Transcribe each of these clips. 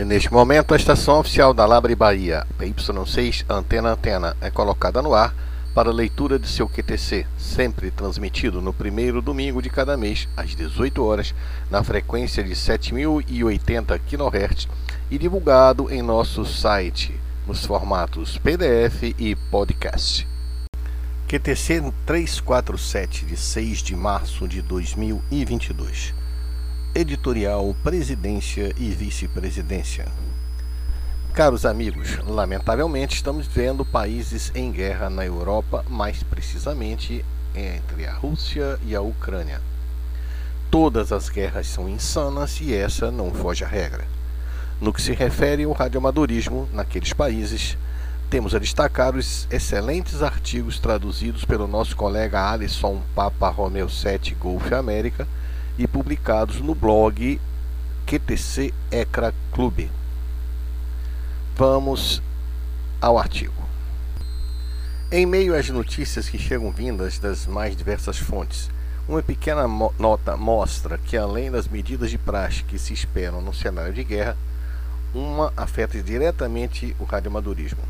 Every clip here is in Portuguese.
E neste momento, a estação oficial da Labre Bahia, PY6 Antena Antena, é colocada no ar para leitura de seu QTC, sempre transmitido no primeiro domingo de cada mês, às 18 horas, na frequência de 7080 kHz e divulgado em nosso site, nos formatos PDF e podcast. QTC 347, de 6 de março de 2022. Editorial Presidência e Vice-Presidência. Caros amigos, lamentavelmente estamos vendo países em guerra na Europa, mais precisamente entre a Rússia e a Ucrânia. Todas as guerras são insanas e essa não foge à regra. No que se refere ao radioamadorismo naqueles países, temos a destacar os excelentes artigos traduzidos pelo nosso colega Alisson Papa Romeo 7 Golf América e publicados no blog QTC Ecra Clube. Vamos ao artigo. Em meio às notícias que chegam vindas das mais diversas fontes, uma pequena mo nota mostra que, além das medidas de praxe que se esperam no cenário de guerra, uma afeta diretamente o radioamadorismo.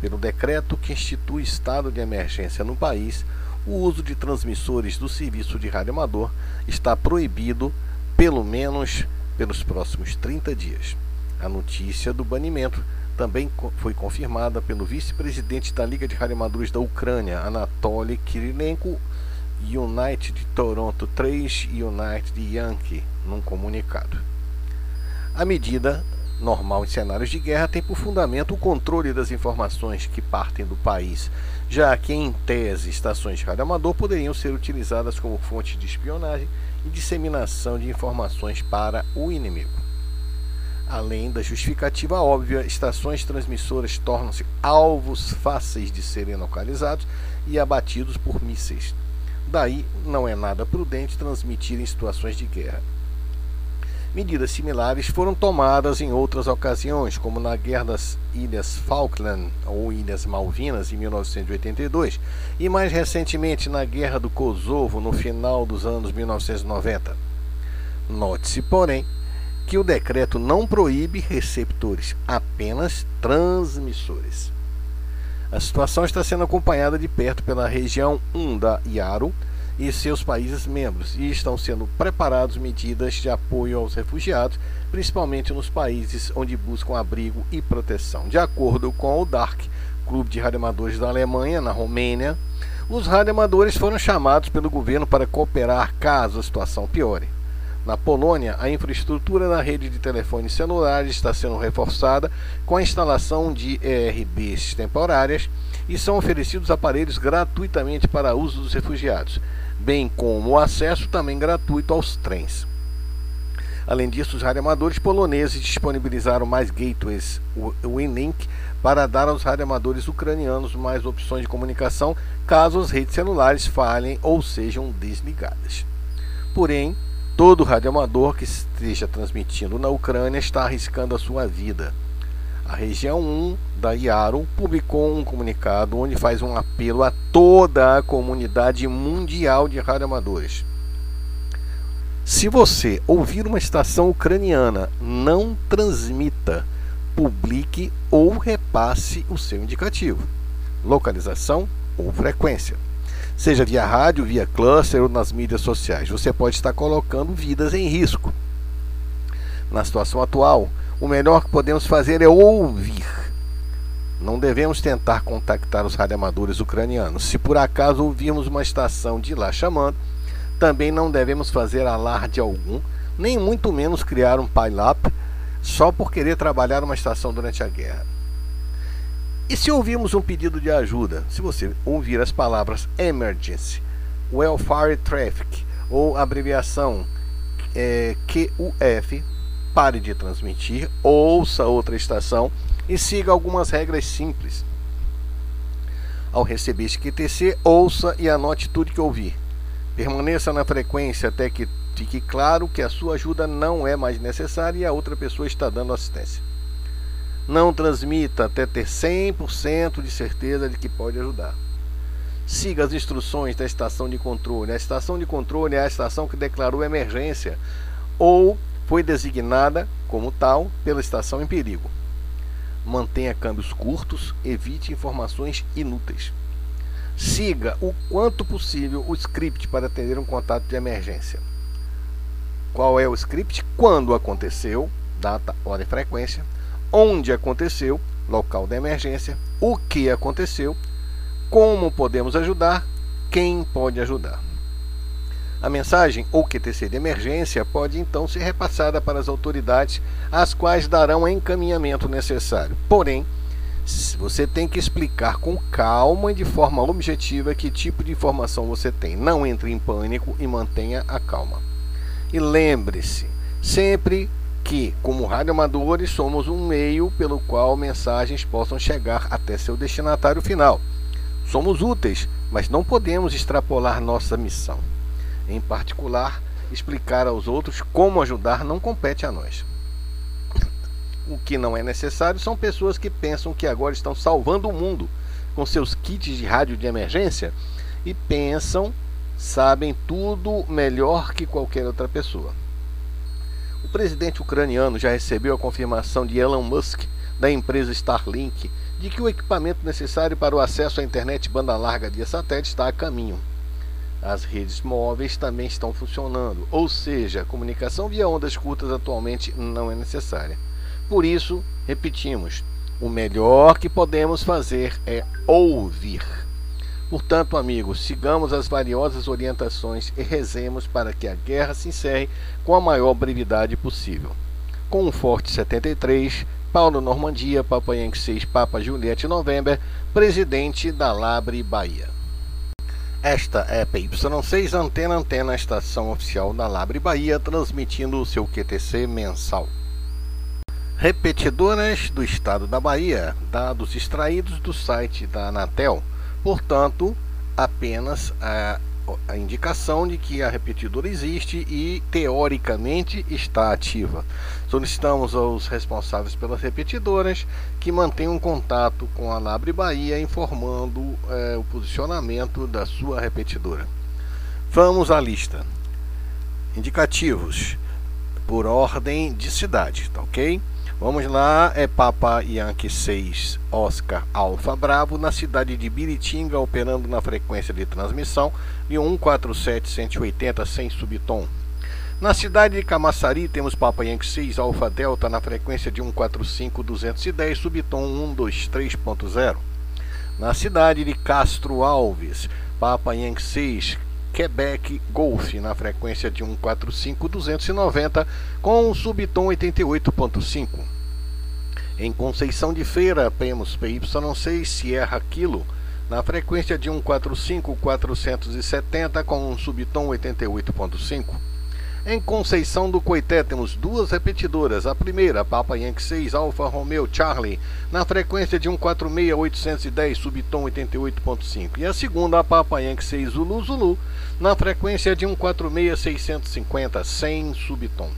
Pelo decreto que institui estado de emergência no país, o uso de transmissores do serviço de rádio amador está proibido pelo menos pelos próximos 30 dias. A notícia do banimento também foi confirmada pelo vice-presidente da Liga de Radioamadores da Ucrânia, Anatoly Kirilenko, United Toronto 3 e United Yankee, num comunicado. A medida normal em cenários de guerra tem por fundamento o controle das informações que partem do país, já que, em tese, estações de radioamador poderiam ser utilizadas como fonte de espionagem e disseminação de informações para o inimigo. Além da justificativa óbvia, estações transmissoras tornam-se alvos fáceis de serem localizados e abatidos por mísseis. Daí, não é nada prudente transmitir em situações de guerra. Medidas similares foram tomadas em outras ocasiões, como na Guerra das Ilhas Falkland ou Ilhas Malvinas em 1982 e mais recentemente na Guerra do Kosovo no final dos anos 1990. Note-se, porém, que o decreto não proíbe receptores, apenas transmissores. A situação está sendo acompanhada de perto pela região 1 da e seus países membros e estão sendo preparadas medidas de apoio aos refugiados, principalmente nos países onde buscam abrigo e proteção. De acordo com o DARC, Clube de Radioamadores da Alemanha, na Romênia, os radioamadores foram chamados pelo governo para cooperar caso a situação piore. Na Polônia, a infraestrutura da rede de telefones celulares está sendo reforçada com a instalação de ERBs temporárias e são oferecidos aparelhos gratuitamente para uso dos refugiados bem como o acesso também gratuito aos trens. Além disso, os radioamadores poloneses disponibilizaram mais gateways WinLink para dar aos radioamadores ucranianos mais opções de comunicação caso as redes celulares falhem ou sejam desligadas. Porém, todo radioamador que esteja transmitindo na Ucrânia está arriscando a sua vida a região 1 da IARO publicou um comunicado onde faz um apelo a toda a comunidade mundial de radioamadores. Se você ouvir uma estação ucraniana, não transmita, publique ou repasse o seu indicativo, localização ou frequência. Seja via rádio, via cluster ou nas mídias sociais, você pode estar colocando vidas em risco. Na situação atual, o melhor que podemos fazer é ouvir. Não devemos tentar contactar os radioamadores ucranianos. Se por acaso ouvirmos uma estação de lá chamando, também não devemos fazer alarde algum, nem muito menos criar um pile-up só por querer trabalhar numa estação durante a guerra. E se ouvirmos um pedido de ajuda, se você ouvir as palavras emergency, welfare traffic ou abreviação é, QUF, pare de transmitir, ouça outra estação e siga algumas regras simples. Ao receber este QTC, ouça e anote tudo que ouvir. Permaneça na frequência até que fique claro que a sua ajuda não é mais necessária e a outra pessoa está dando assistência. Não transmita até ter 100% de certeza de que pode ajudar. Siga as instruções da estação de controle. A estação de controle é a estação que declarou emergência ou foi designada como tal pela estação em perigo. Mantenha câmbios curtos, evite informações inúteis. Siga o quanto possível o script para atender um contato de emergência. Qual é o script? Quando aconteceu, data, hora e frequência, onde aconteceu, local da emergência, o que aconteceu, como podemos ajudar, quem pode ajudar. A mensagem ou QTC de emergência pode então ser repassada para as autoridades, as quais darão o encaminhamento necessário. Porém, você tem que explicar com calma e de forma objetiva que tipo de informação você tem. Não entre em pânico e mantenha a calma. E lembre-se, sempre que, como radioamadores, somos um meio pelo qual mensagens possam chegar até seu destinatário final. Somos úteis, mas não podemos extrapolar nossa missão. Em particular, explicar aos outros como ajudar não compete a nós. O que não é necessário são pessoas que pensam que agora estão salvando o mundo com seus kits de rádio de emergência e pensam sabem tudo melhor que qualquer outra pessoa. O presidente ucraniano já recebeu a confirmação de Elon Musk, da empresa Starlink, de que o equipamento necessário para o acesso à internet banda larga via satélite está a caminho. As redes móveis também estão funcionando, ou seja, a comunicação via ondas curtas atualmente não é necessária. Por isso, repetimos, o melhor que podemos fazer é ouvir. Portanto, amigos, sigamos as valiosas orientações e rezemos para que a guerra se encerre com a maior brevidade possível. Com um forte 73, Paulo Normandia, Papa Yankee 6, Papa Juliette November, presidente da Labre Bahia. Esta é PY6 Antena Antena, estação oficial da Labre Bahia, transmitindo o seu QTC mensal. Repetidoras do estado da Bahia, dados extraídos do site da Anatel, portanto, apenas a, a indicação de que a repetidora existe e teoricamente está ativa. Solicitamos aos responsáveis pelas repetidoras que mantenham contato com a Labre Bahia informando é, o posicionamento da sua repetidora. Vamos à lista. Indicativos por ordem de cidade, tá ok? Vamos lá, é Papa Yankee 6 Oscar Alfa Bravo na cidade de Biritinga, operando na frequência de transmissão de 147 180 sem subtom. Na cidade de Camaçari temos Papa Yankee 6 Alfa Delta na frequência de 145-210, subtom 123.0. Na cidade de Castro Alves, Papa Yankee 6 Quebec Golf na frequência de 145-290 com subtom 88.5. Em Conceição de Feira temos PY6 Sierra Kilo na frequência de 145-470 com um subtom 88.5. Em Conceição do Coité temos duas repetidoras. A primeira, Papa Yankee 6 Alfa Romeo Charlie, na frequência de 146-810, subtom 88.5. E a segunda, a Papa Yankee 6 Zulu Zulu, na frequência de 146-650, sem subtom.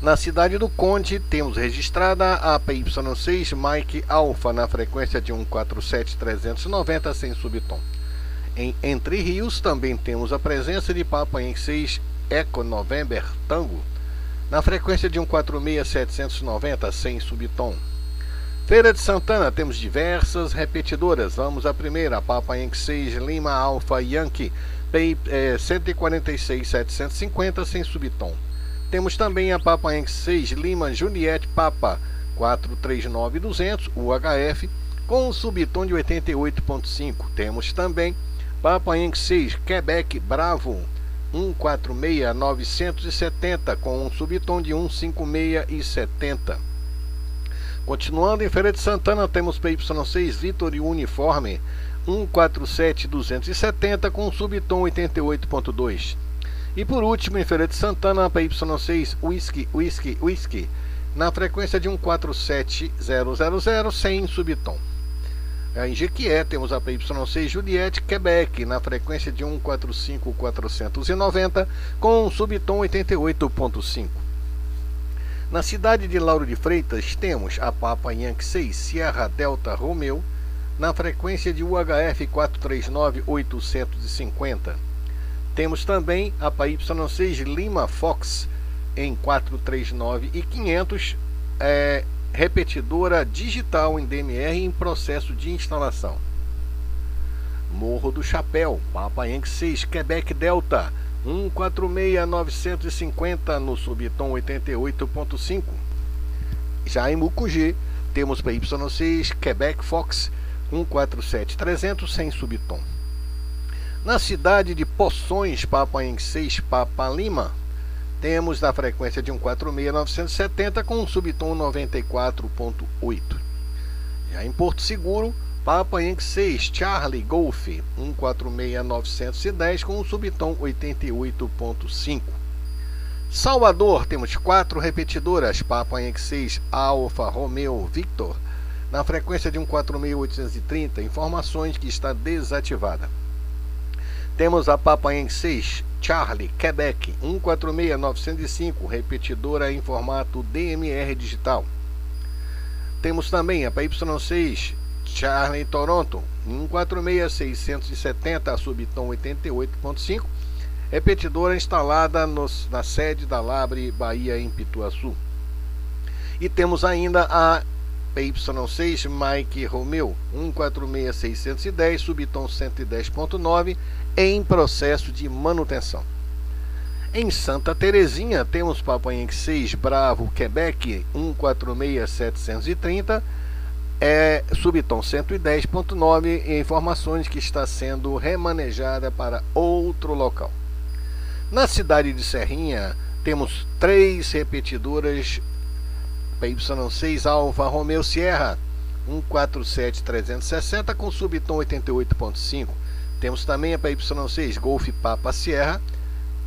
Na cidade do Conde, temos registrada a PY6 Mike Alpha na frequência de 147-390 sem subtom. Em Entre Rios, também temos a presença de Papa Yankee 6 Eco November Tango na frequência de 146-790 sem subtom. Feira de Santana temos diversas repetidoras. Vamos à primeira, Papa Yankee 6 Lima Alpha Yankee, P, é, 146-750 sem subtom. Temos também a Papa Yankee 6 Lima Juliette Papa 439200 UHF com um subtom de 88.5. Temos também Papa Yankee 6 Quebec Bravo 146-970 com um subtom de 156,70. Continuando em Feira de Santana, temos PY6 Vitor e Uniforme 147-270 com um subtom 88.2. E por último, em Feira de Santana, PY6 Whisky, Whisky, Whisky na frequência de 147-000 sem subtom. Em Jequié temos a PY6 Juliette Quebec na frequência de 145-490 com um subtom 88.5. Na cidade de Lauro de Freitas temos a Papa Yankee 6 Sierra Delta Romeo na frequência de UHF 439-850. Temos também a PY6 Lima Fox em 439 e 500 é, repetidora digital em DMR em processo de instalação. Morro do Chapéu, Papa Yankee 6, Quebec Delta, 146950 no subtom 88.5. Já em Mucugê, temos para Y6 Quebec Fox 147300 sem subtom. Na cidade de Poções, Papa Yankee 6, Papa Lima, temos na frequência de 146970 com um subtom 94.8. Já em Porto Seguro, Papa Yankee 6 Charlie Golf 146910 com um subtom 88.5. Salvador, temos quatro repetidoras Papa Yankee 6 Alfa Romeo Victor na frequência de 146830, informações que está desativada. Temos a Papa Yankee 6 Charlie, Quebec, 146905, repetidora em formato DMR digital. Temos também a PY6 Charlie Toronto, 146670, subtom 88.5, repetidora instalada nos, na sede da Labre Bahia em Pituaçu. E temos ainda a PY6 Mike Romeo 146610, subtom 110.9, em processo de manutenção. Em Santa Terezinha temos Papa Yankee 6 Bravo Quebec 146730, é, subtom 110.9 e informações que está sendo remanejada para outro local. Na cidade de Serrinha temos três repetidoras PY6 Alfa Romeo Sierra 147360 com subtom 88.5 temos também a PY6 Golf Papa Sierra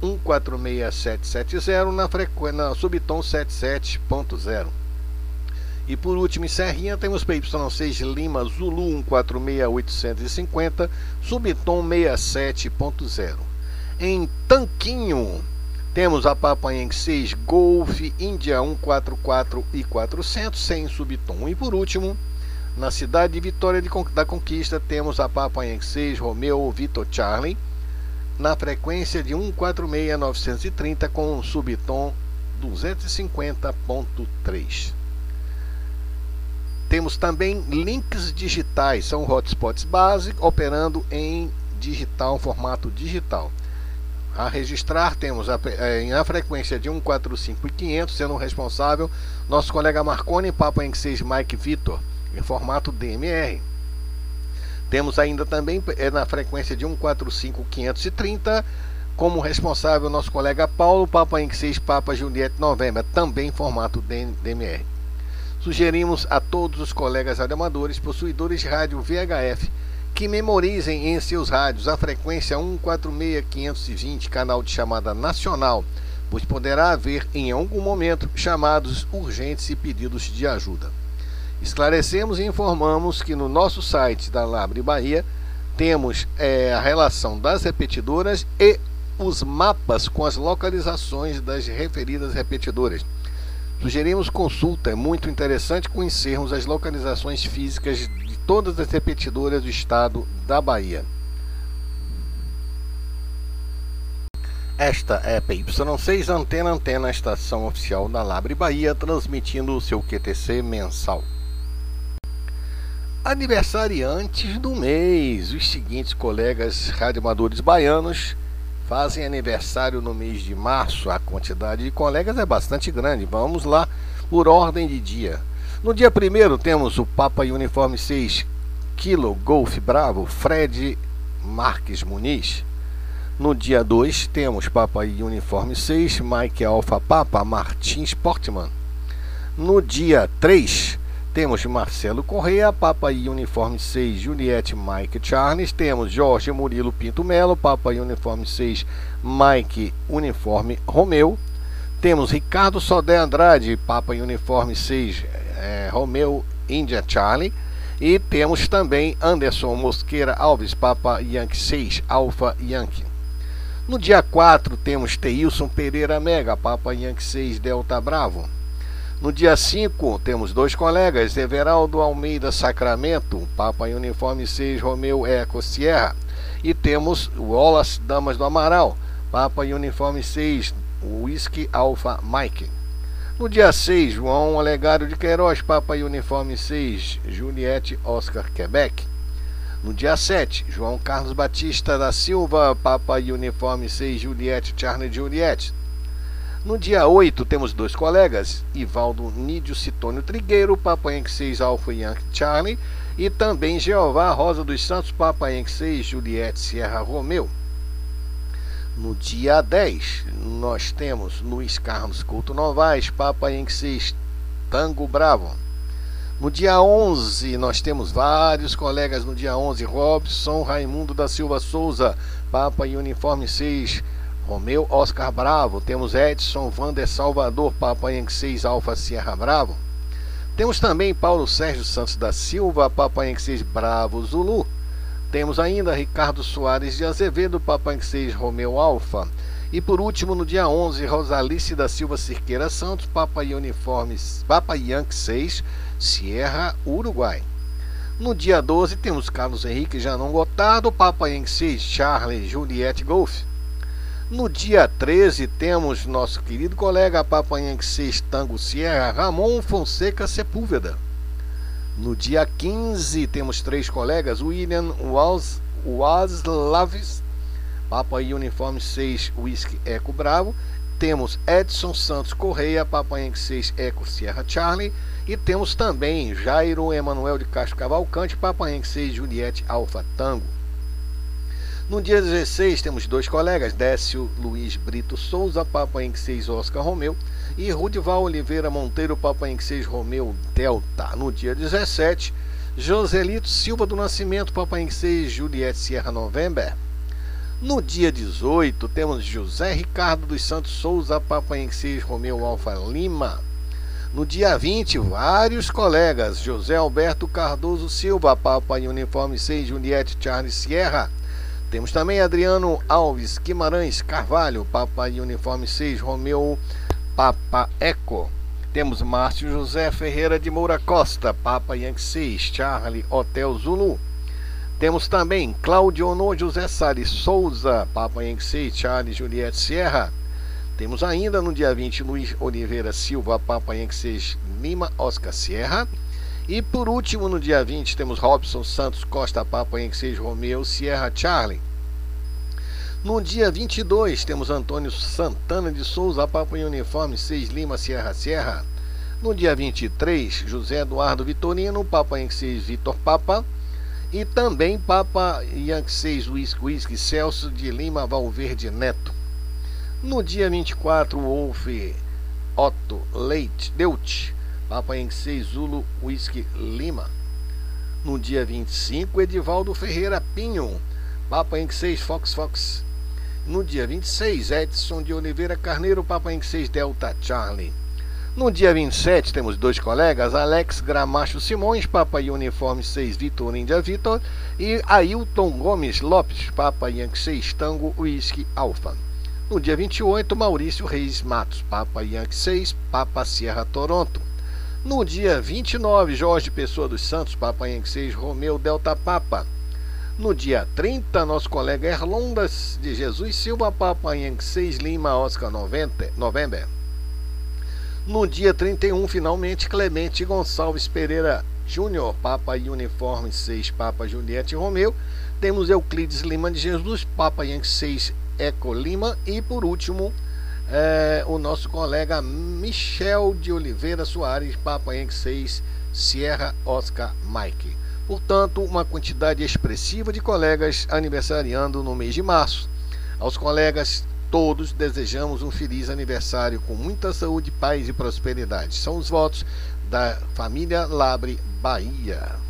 146770 na, frequ... na subtom 77.0. E por último, em Serrinha, temos PY6 Lima Zulu 146850, subtom 67.0. Em Tanquinho, temos a Papa Yankee 6 Golf India 144 e 400 sem subtom. E por último, na cidade de Vitória de, da Conquista, temos a Papa Yankee 6 Romeo Vitor Charlie na frequência de 146930 com um subtom 250.3. Temos também links digitais, são hotspots básicos operando em digital, formato digital. A registrar temos a, é, a frequência de 145 e 500, sendo responsável nosso colega Marconi, Papa Yankee 6 Mike Vitor em formato DMR. Temos ainda também é, na frequência de 145530 como responsável nosso colega Paulo Papa Inc 6 Papa Juliette Novembro, também em formato DMR. Sugerimos a todos os colegas radioamadores possuidores de rádio VHF que memorizem em seus rádios a frequência 146520, canal de chamada nacional, pois poderá haver em algum momento chamados urgentes e pedidos de ajuda. Esclarecemos e informamos que no nosso site da Labre Bahia temos é, a relação das repetidoras e os mapas com as localizações das referidas repetidoras. Sugerimos consulta, é muito interessante conhecermos as localizações físicas de todas as repetidoras do estado da Bahia. Esta é a PY6 Antena Antena, estação oficial da Labre Bahia, transmitindo o seu QTC mensal. Aniversariantes do mês. Os seguintes colegas radioamadores baianos fazem aniversário no mês de março. A quantidade de colegas é bastante grande. Vamos lá por ordem de dia. No dia 1 temos o Papa Uniforme 6 Kilo Golf Bravo Fred Marques Muniz. No dia 2 temos Papa Uniforme 6 Mike Alpha Papa Martins Portman. No dia 3 temos Marcelo Correia, Papa e Uniforme 6, Juliette Mike Charles. Temos Jorge Murilo Pinto Melo, Papa e Uniforme 6, Mike Uniforme Romeu. Temos Ricardo Sodé Andrade, Papa e Uniforme 6, é, Romeu India Charlie. E temos também Anderson Mosqueira Alves, Papa Yankee 6, Alpha Yankee. No dia 4 temos Teilson Pereira Mega, Papa Yankee 6, Delta Bravo. No dia 5, temos dois colegas, Everaldo Almeida Sacramento, Papa em Uniforme 6, Romeu Eco Sierra. E temos Wallace Damas do Amaral, Papa em Uniforme 6, Whisky Alpha Mike. No dia 6, João Olegário de Queiroz, Papa Uniforme 6, Juliette Oscar Quebec. No dia 7, João Carlos Batista da Silva, Papa Uniforme 6, Juliette Charlie Juliette. No dia 8, temos dois colegas, Ivaldo Nídio Citônio Trigueiro, Papa Yankee 6, Alfa Yankee Charlie, e também Jeová Rosa dos Santos, Papa Yankee 6, Juliette Sierra Romeu. No dia 10, nós temos Luiz Carlos Couto Novaes, Papa Yankee 6, Tango Bravo. No dia 11, nós temos vários colegas no dia 11, Robson Raimundo da Silva Souza, Papa e Uniforme 6, Romeu Oscar Bravo. Temos Edson Vander Salvador, Papa Yankee 6, Alfa Sierra Bravo. Temos também Paulo Sérgio Santos da Silva, Papa Yankee 6, Bravo Zulu. Temos ainda Ricardo Soares de Azevedo, Papa Yankee 6, Romeu Alfa. E por último, no dia 11, Rosalice da Silva Cirqueira Santos, Papa Uniformes, Papa Yankee 6, Sierra, Uruguai. No dia 12, temos Carlos Henrique Janon Gotardo, Papa Yankee 6, Charlie Juliette Golf. No dia 13, temos nosso querido colega Papa Yankee 6, Tango Sierra, Ramon Fonseca Sepúlveda. No dia 15, temos três colegas, William Waslavis Papa Uniforme 6, Whisky Eco Bravo. Temos Edson Santos Correia, Papa Yankee 6, Eco Sierra Charlie. E temos também Jairo Emanuel de Castro Cavalcante, Papa Yankee 6, Juliette Alfa Tango. No dia 16 temos dois colegas, Décio Luiz Brito Souza, Papa Yankee 6, Oscar Romeu. E Rudival Oliveira Monteiro, Papa Yankee 6, Romeu Delta. No dia 17, Joselito Silva do Nascimento, Papa Yankee 6, Juliette Sierra November. No dia 18, temos José Ricardo dos Santos Souza, Papaensis Romeu Alfa Lima. No dia 20, vários colegas, José Alberto Cardoso Silva, Papa Uniforme 6, Juliette Charles Sierra. Temos também Adriano Alves Guimarães Carvalho, Papa Uniforme 6, Romeu Papa Eco. Temos Márcio José Ferreira de Moura Costa, Papa Yankee 6, Charlie Hotel Zulu. Temos também Cláudio Honor José Salles Souza, Papa Yankee Charles Juliette Sierra. Temos ainda no dia 20 Luiz Oliveira Silva, Papa Yankee Lima Oscar Sierra. E por último, no dia 20, temos Robson Santos Costa, Papa Yankee Romeu Sierra Charlie. No dia 22, temos Antônio Santana de Souza, Papa Uniforme 6 Lima Sierra Sierra. No dia 23, José Eduardo Vitorino, Papa Yankee Vitor Papa. E também Papa Yankee 6 Whisky, Whisky Celso de Lima Valverde Neto. No dia 24, Wolf Otto Leite Deut, Papa 6 Zulu Whisky Lima. No dia 25, Edivaldo Ferreira Pinho, Papa 6 Fox Fox. No dia 26, Edson de Oliveira Carneiro, Papa 6 Delta Charlie. No dia 27, temos dois colegas, Alex Gramacho Simões, Papa Uniforme 6, Vitor Índia Vitor, e Ailton Gomes Lopes, Papa Yankee 6, Tango Whisky Alpha. No dia 28, Maurício Reis Matos, Papa Yankee 6, Papa Sierra Toronto. No dia 29, Jorge Pessoa dos Santos, Papa Yankee 6, Romeu Delta Papa. No dia 30, nosso colega Erlondas de Jesus Silva, Papa Yankee 6, Lima Oscar 90, November. No dia 31, finalmente, Clemente Gonçalves Pereira Júnior, Papa Uniforme 6, Papa Juliette Romeu. Temos Euclides Lima de Jesus, Papa Yankee 6, Eco Lima. E por último, é, o nosso colega Michel de Oliveira Soares, Papa Yankee 6, Sierra Oscar Mike. Portanto, uma quantidade expressiva de colegas aniversariando no mês de março. Aos colegas todos desejamos um feliz aniversário com muita saúde, paz e prosperidade. São os votos da família Labre Bahia.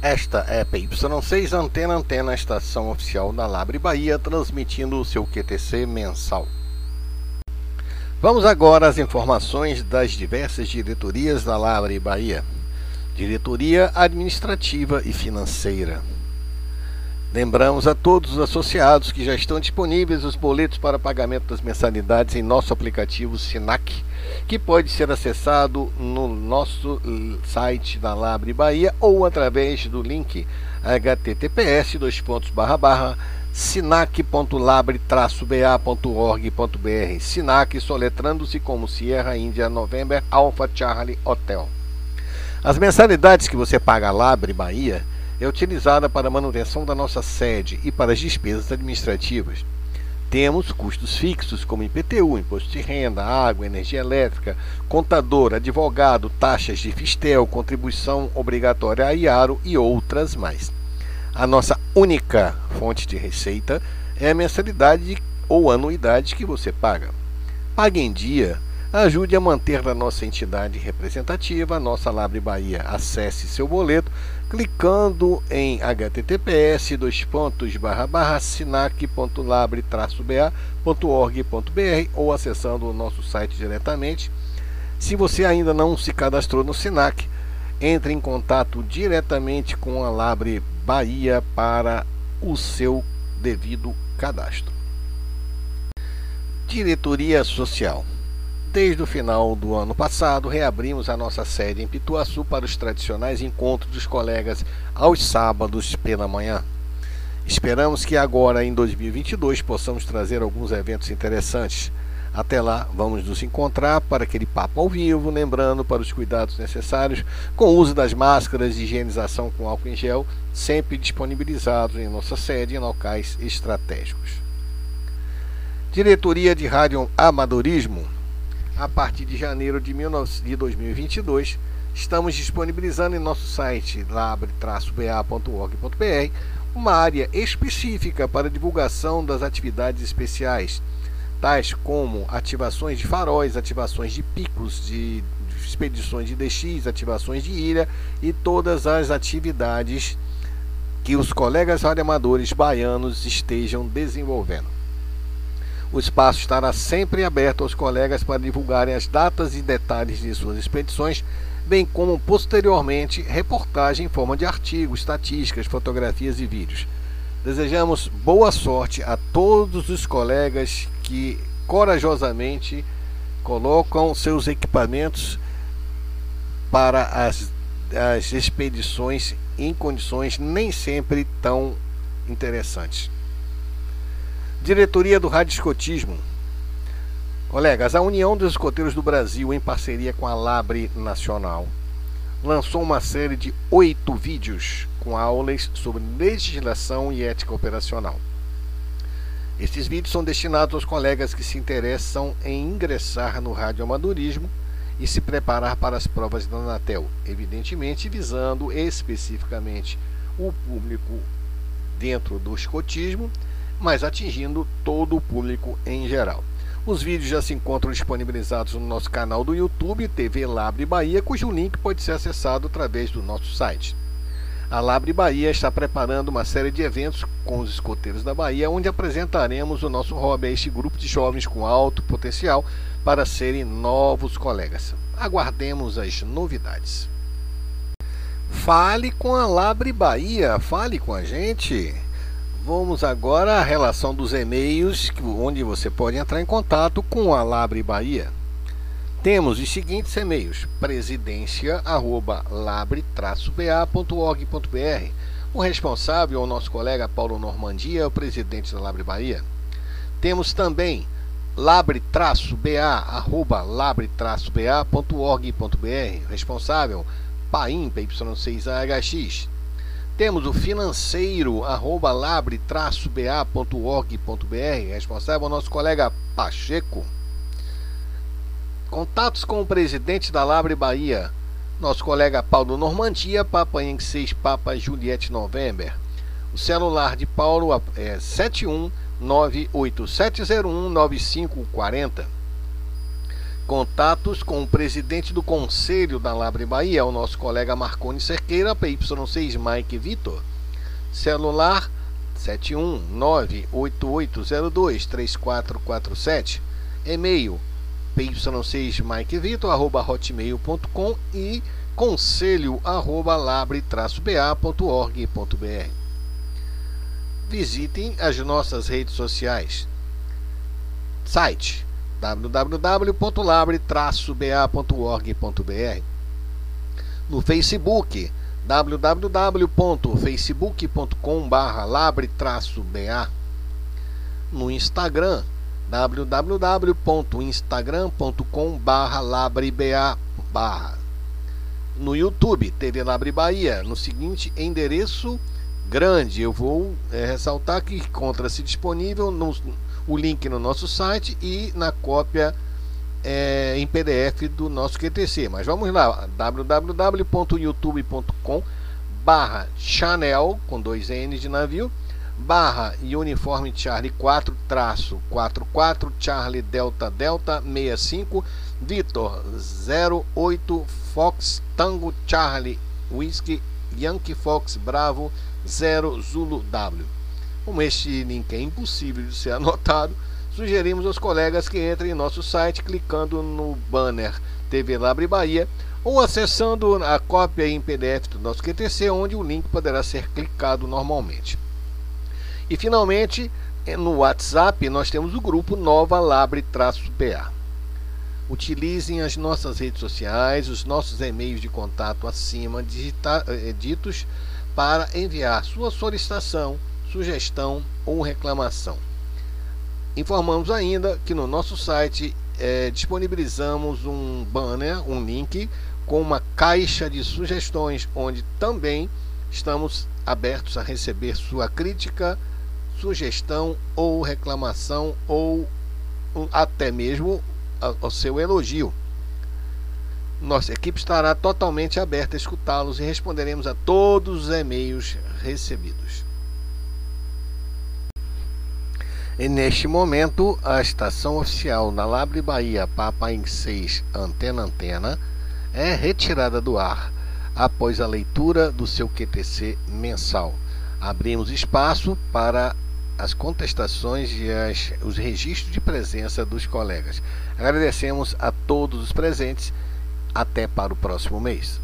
Esta é a PY6 Antena Antena, estação oficial da Labre Bahia, transmitindo o seu QTC mensal. Vamos agora às informações das diversas diretorias da Labre Bahia. Diretoria Administrativa e Financeira. Lembramos a todos os associados que já estão disponíveis os boletos para pagamento das mensalidades em nosso aplicativo Sinac, que pode ser acessado no nosso site da Labre Bahia ou através do link https sinac.labre-ba.org.br Sinac soletrando-se como Sierra Índia November Alpha Charlie Hotel. As mensalidades que você paga à Labre Bahia é utilizada para a manutenção da nossa sede e para as despesas administrativas. Temos custos fixos como IPTU, imposto de renda, água, energia elétrica, contador, advogado, taxas de fistel, contribuição obrigatória a IARO e outras mais. A nossa única fonte de receita é a mensalidade ou anuidade que você paga. Pague em dia, ajude a manter a nossa entidade representativa, a nossa Labre Bahia. Acesse seu boleto clicando em https sinac.labre-ba.org.br ou acessando o nosso site diretamente. Se você ainda não se cadastrou no Sinac, entre em contato diretamente com a Labre Bahia para o seu devido cadastro. Diretoria Social. Desde o final do ano passado, reabrimos a nossa sede em Pituaçu para os tradicionais encontros dos colegas aos sábados pela manhã. Esperamos que agora, em 2022, possamos trazer alguns eventos interessantes. Até lá, vamos nos encontrar para aquele papo ao vivo, lembrando para os cuidados necessários com o uso das máscaras e higienização com álcool em gel, sempre disponibilizados em nossa sede em locais estratégicos. Diretoria de Rádio Amadorismo a partir de janeiro de 2022, estamos disponibilizando em nosso site labre-ba.org.br uma área específica para divulgação das atividades especiais, tais como ativações de faróis, ativações de picos, de expedições de DX, ativações de ilha e todas as atividades que os colegas radioamadores baianos estejam desenvolvendo. O espaço estará sempre aberto aos colegas para divulgarem as datas e detalhes de suas expedições, bem como posteriormente reportagem em forma de artigos, estatísticas, fotografias e vídeos. Desejamos boa sorte a todos os colegas que corajosamente colocam seus equipamentos para as, as expedições em condições nem sempre tão interessantes. Diretoria do Rádio Escotismo. Colegas, a União dos Escoteiros do Brasil, em parceria com a Labre Nacional, lançou uma série de oito vídeos com aulas sobre legislação e ética operacional. Estes vídeos são destinados aos colegas que se interessam em ingressar no radioamadorismo e se preparar para as provas da Anatel, evidentemente visando especificamente o público dentro do escotismo mas atingindo todo o público em geral. Os vídeos já se encontram disponibilizados no nosso canal do YouTube, TV Labre Bahia, cujo link pode ser acessado através do nosso site. A Labre Bahia está preparando uma série de eventos com os escoteiros da Bahia, onde apresentaremos o nosso hobby a este grupo de jovens com alto potencial para serem novos colegas. Aguardemos as novidades. Fale com a Labre Bahia, fale com a gente. Vamos agora à relação dos e-mails, onde você pode entrar em contato com a Labre Bahia. Temos os seguintes e-mails: presidência@labre-ba.org.br. O responsável é o nosso colega Paulo Normandia, o presidente da Labre Bahia. Temos também labre-ba@labre-ba.org.br. Responsável Paim PY6AHX. Temos o financeiro, arroba labre-ba.org.br, responsável o nosso colega Pacheco. Contatos com o presidente da Labre Bahia, nosso colega Paulo Normandia, Papa Yankee 6, Papa Juliette November. O celular de Paulo é 71987019540. Contatos com o presidente do Conselho da Labre Bahia, o nosso colega Marconi Cerqueira, PY6 Mike Vitor. Celular 71988023447. E-mail py6 Mike Vitor, arroba hotmail.com e conselho arroba labre-ba.org.br. Visitem as nossas redes sociais. Site www.labre-ba.org.br No Facebook www.facebook.com.br labre-ba no Instagram www.instagram.com/labriba no YouTube TV Labre Bahia no seguinte endereço grande. Eu vou é, ressaltar que encontra-se disponível no, o link no nosso site e na cópia é, em PDF do nosso QTC. Mas vamos lá, www.youtube.com barra Chanel com dois N de navio barra Uniforme Charlie 4 traço 44 Charlie Delta Delta 65 Vitor 08 Fox Tango Charlie Whisky Yankee Fox Bravo 0 Zulu W. Como este link é impossível de ser anotado, sugerimos aos colegas que entrem em nosso site clicando no banner TV Labre Bahia ou acessando a cópia em PDF do nosso QTC, onde o link poderá ser clicado normalmente. E finalmente, no WhatsApp, nós temos o grupo Nova Labre-PA. Utilizem as nossas redes sociais, os nossos e-mails de contato acima digita, eh, para enviar sua solicitação, sugestão ou reclamação. Informamos ainda que no nosso site é, disponibilizamos um banner, um link com uma caixa de sugestões, onde também estamos abertos a receber sua crítica, sugestão ou reclamação ou até mesmo o seu elogio. Nossa equipe estará totalmente aberta a escutá-los e responderemos a todos os e-mails recebidos. E neste momento, a estação oficial na Labre Bahia Papaim 6 Antena Antena é retirada do ar após a leitura do seu QTC mensal. Abrimos espaço para as contestações e as, os registros de presença dos colegas. Agradecemos a todos os presentes até para o próximo mês.